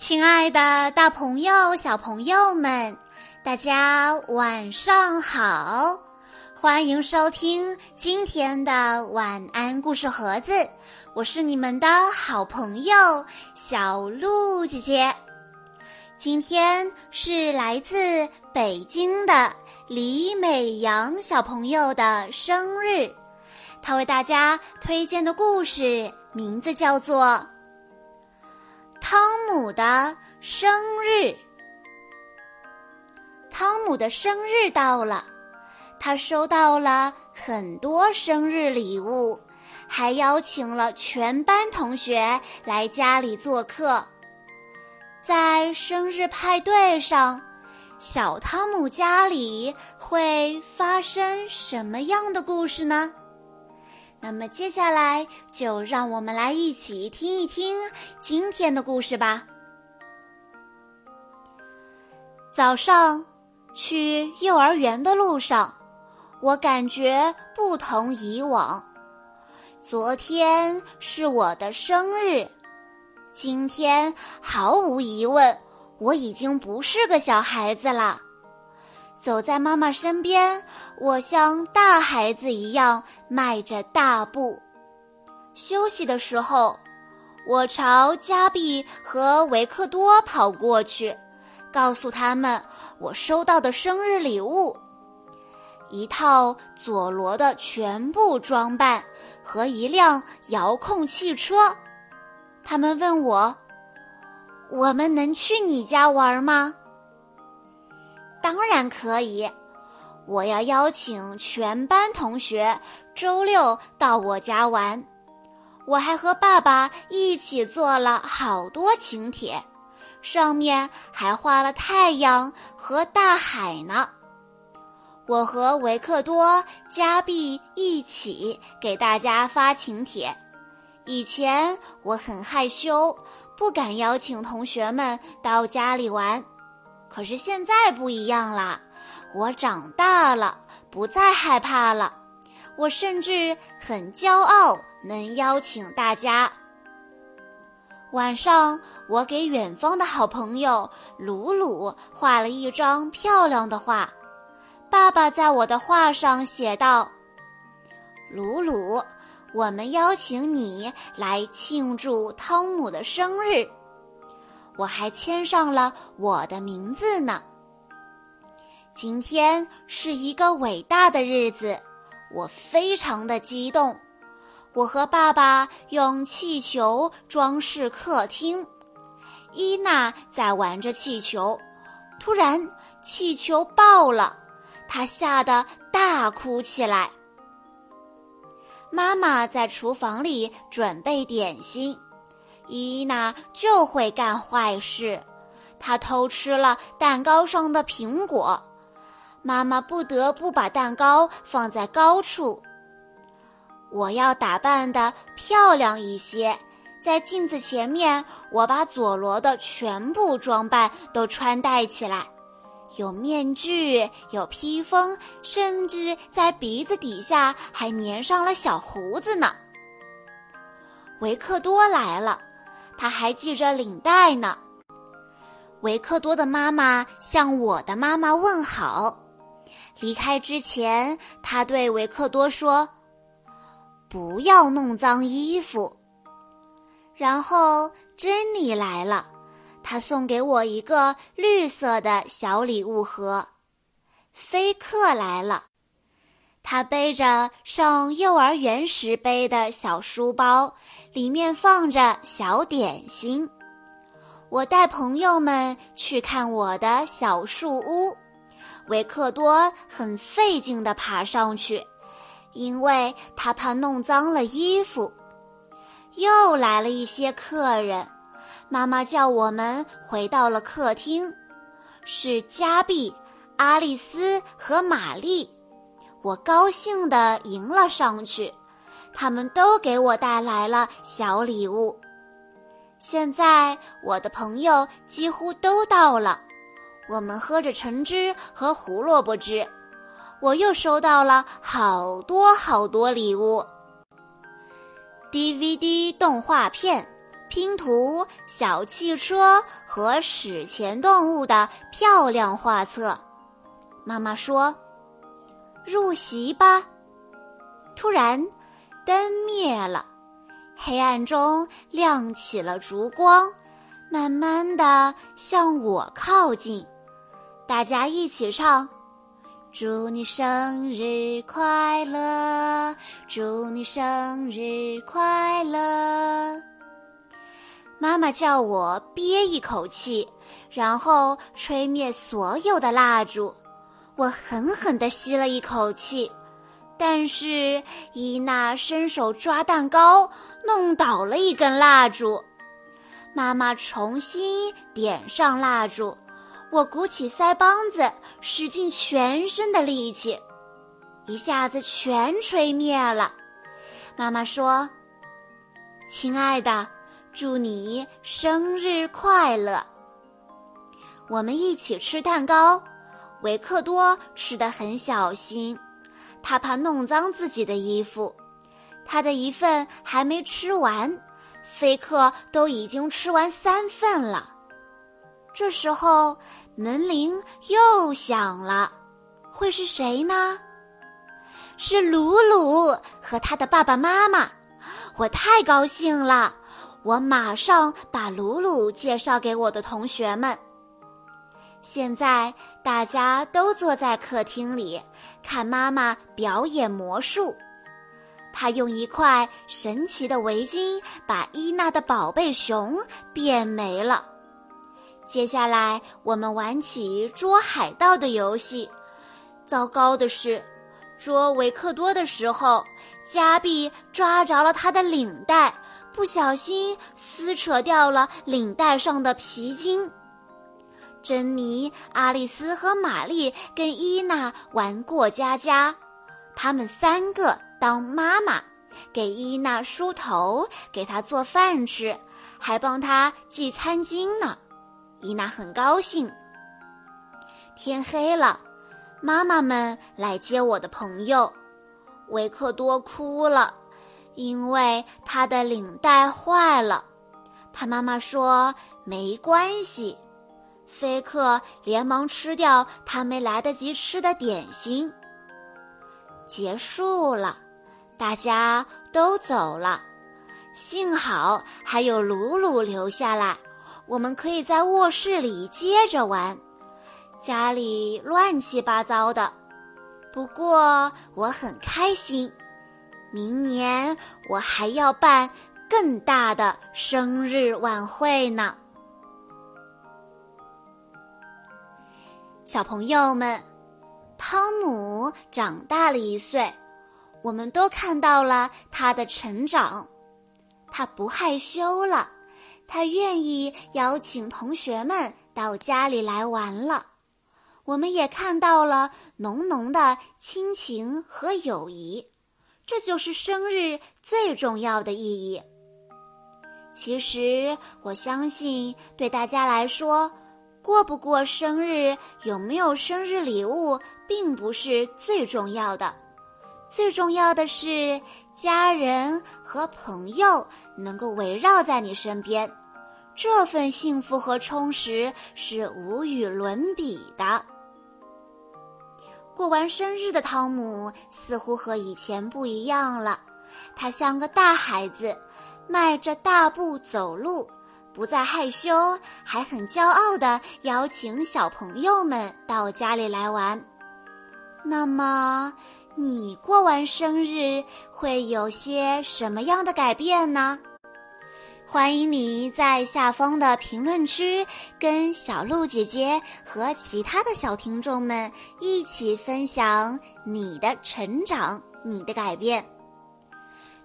亲爱的，大朋友、小朋友们，大家晚上好！欢迎收听今天的晚安故事盒子，我是你们的好朋友小鹿姐姐。今天是来自北京的李美阳小朋友的生日，他为大家推荐的故事名字叫做。汤姆的生日。汤姆的生日到了，他收到了很多生日礼物，还邀请了全班同学来家里做客。在生日派对上，小汤姆家里会发生什么样的故事呢？那么接下来就让我们来一起听一听今天的故事吧。早上去幼儿园的路上，我感觉不同以往。昨天是我的生日，今天毫无疑问，我已经不是个小孩子了。走在妈妈身边，我像大孩子一样迈着大步。休息的时候，我朝加比和维克多跑过去，告诉他们我收到的生日礼物：一套佐罗的全部装扮和一辆遥控汽车。他们问我：“我们能去你家玩吗？”当然可以，我要邀请全班同学周六到我家玩。我还和爸爸一起做了好多请帖，上面还画了太阳和大海呢。我和维克多、加币一起给大家发请帖。以前我很害羞，不敢邀请同学们到家里玩。可是现在不一样啦，我长大了，不再害怕了。我甚至很骄傲，能邀请大家。晚上，我给远方的好朋友鲁鲁画了一张漂亮的画。爸爸在我的画上写道：“鲁鲁，我们邀请你来庆祝汤姆的生日。”我还签上了我的名字呢。今天是一个伟大的日子，我非常的激动。我和爸爸用气球装饰客厅，伊娜在玩着气球，突然气球爆了，她吓得大哭起来。妈妈在厨房里准备点心。伊娜就会干坏事，她偷吃了蛋糕上的苹果，妈妈不得不把蛋糕放在高处。我要打扮的漂亮一些，在镜子前面，我把佐罗的全部装扮都穿戴起来，有面具，有披风，甚至在鼻子底下还粘上了小胡子呢。维克多来了。他还系着领带呢。维克多的妈妈向我的妈妈问好。离开之前，他对维克多说：“不要弄脏衣服。”然后珍妮来了，她送给我一个绿色的小礼物盒。菲克来了，他背着上幼儿园时背的小书包。里面放着小点心。我带朋友们去看我的小树屋，维克多很费劲地爬上去，因为他怕弄脏了衣服。又来了一些客人，妈妈叫我们回到了客厅，是加碧、阿丽丝和玛丽。我高兴地迎了上去。他们都给我带来了小礼物。现在我的朋友几乎都到了，我们喝着橙汁和胡萝卜汁。我又收到了好多好多礼物：DVD 动画片、拼图、小汽车和史前动物的漂亮画册。妈妈说：“入席吧。”突然，灯灭了，黑暗中亮起了烛光，慢慢的向我靠近。大家一起唱：“祝你生日快乐，祝你生日快乐。”妈妈叫我憋一口气，然后吹灭所有的蜡烛。我狠狠地吸了一口气。但是伊娜伸手抓蛋糕，弄倒了一根蜡烛。妈妈重新点上蜡烛，我鼓起腮帮子，使尽全身的力气，一下子全吹灭了。妈妈说：“亲爱的，祝你生日快乐。”我们一起吃蛋糕，维克多吃的很小心。他怕弄脏自己的衣服，他的一份还没吃完，菲克都已经吃完三份了。这时候门铃又响了，会是谁呢？是鲁鲁和他的爸爸妈妈。我太高兴了，我马上把鲁鲁介绍给我的同学们。现在大家都坐在客厅里看妈妈表演魔术。她用一块神奇的围巾把伊娜的宝贝熊变没了。接下来我们玩起捉海盗的游戏。糟糕的是，捉维克多的时候，加比抓着了他的领带，不小心撕扯掉了领带上的皮筋。珍妮、阿丽丝和玛丽跟伊娜玩过家家，他们三个当妈妈，给伊娜梳头，给她做饭吃，还帮她系餐巾呢。伊娜很高兴。天黑了，妈妈们来接我的朋友。维克多哭了，因为他的领带坏了。他妈妈说：“没关系。”菲克连忙吃掉他没来得及吃的点心。结束了，大家都走了，幸好还有鲁鲁留下来，我们可以在卧室里接着玩。家里乱七八糟的，不过我很开心。明年我还要办更大的生日晚会呢。小朋友们，汤姆长大了一岁，我们都看到了他的成长。他不害羞了，他愿意邀请同学们到家里来玩了。我们也看到了浓浓的亲情和友谊，这就是生日最重要的意义。其实，我相信对大家来说。过不过生日，有没有生日礼物，并不是最重要的，最重要的是家人和朋友能够围绕在你身边，这份幸福和充实是无与伦比的。过完生日的汤姆似乎和以前不一样了，他像个大孩子，迈着大步走路。不再害羞，还很骄傲地邀请小朋友们到家里来玩。那么，你过完生日会有些什么样的改变呢？欢迎你在下方的评论区跟小鹿姐姐和其他的小听众们一起分享你的成长、你的改变。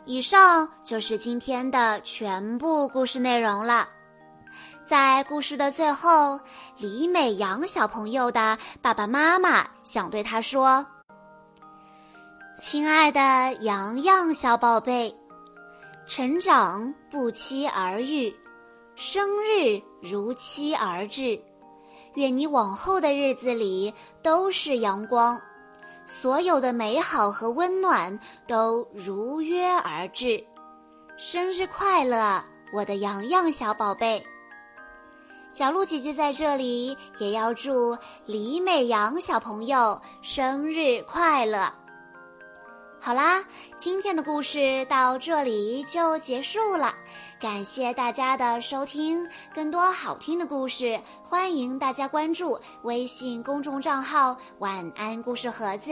以上就是今天的全部故事内容了。在故事的最后，李美阳小朋友的爸爸妈妈想对他说：“亲爱的洋洋小宝贝，成长不期而遇，生日如期而至。愿你往后的日子里都是阳光，所有的美好和温暖都如约而至。生日快乐，我的洋洋小宝贝。小鹿姐姐在这里也要祝李美阳小朋友生日快乐。好啦，今天的故事到这里就结束了，感谢大家的收听。更多好听的故事，欢迎大家关注微信公众账号“晚安故事盒子”，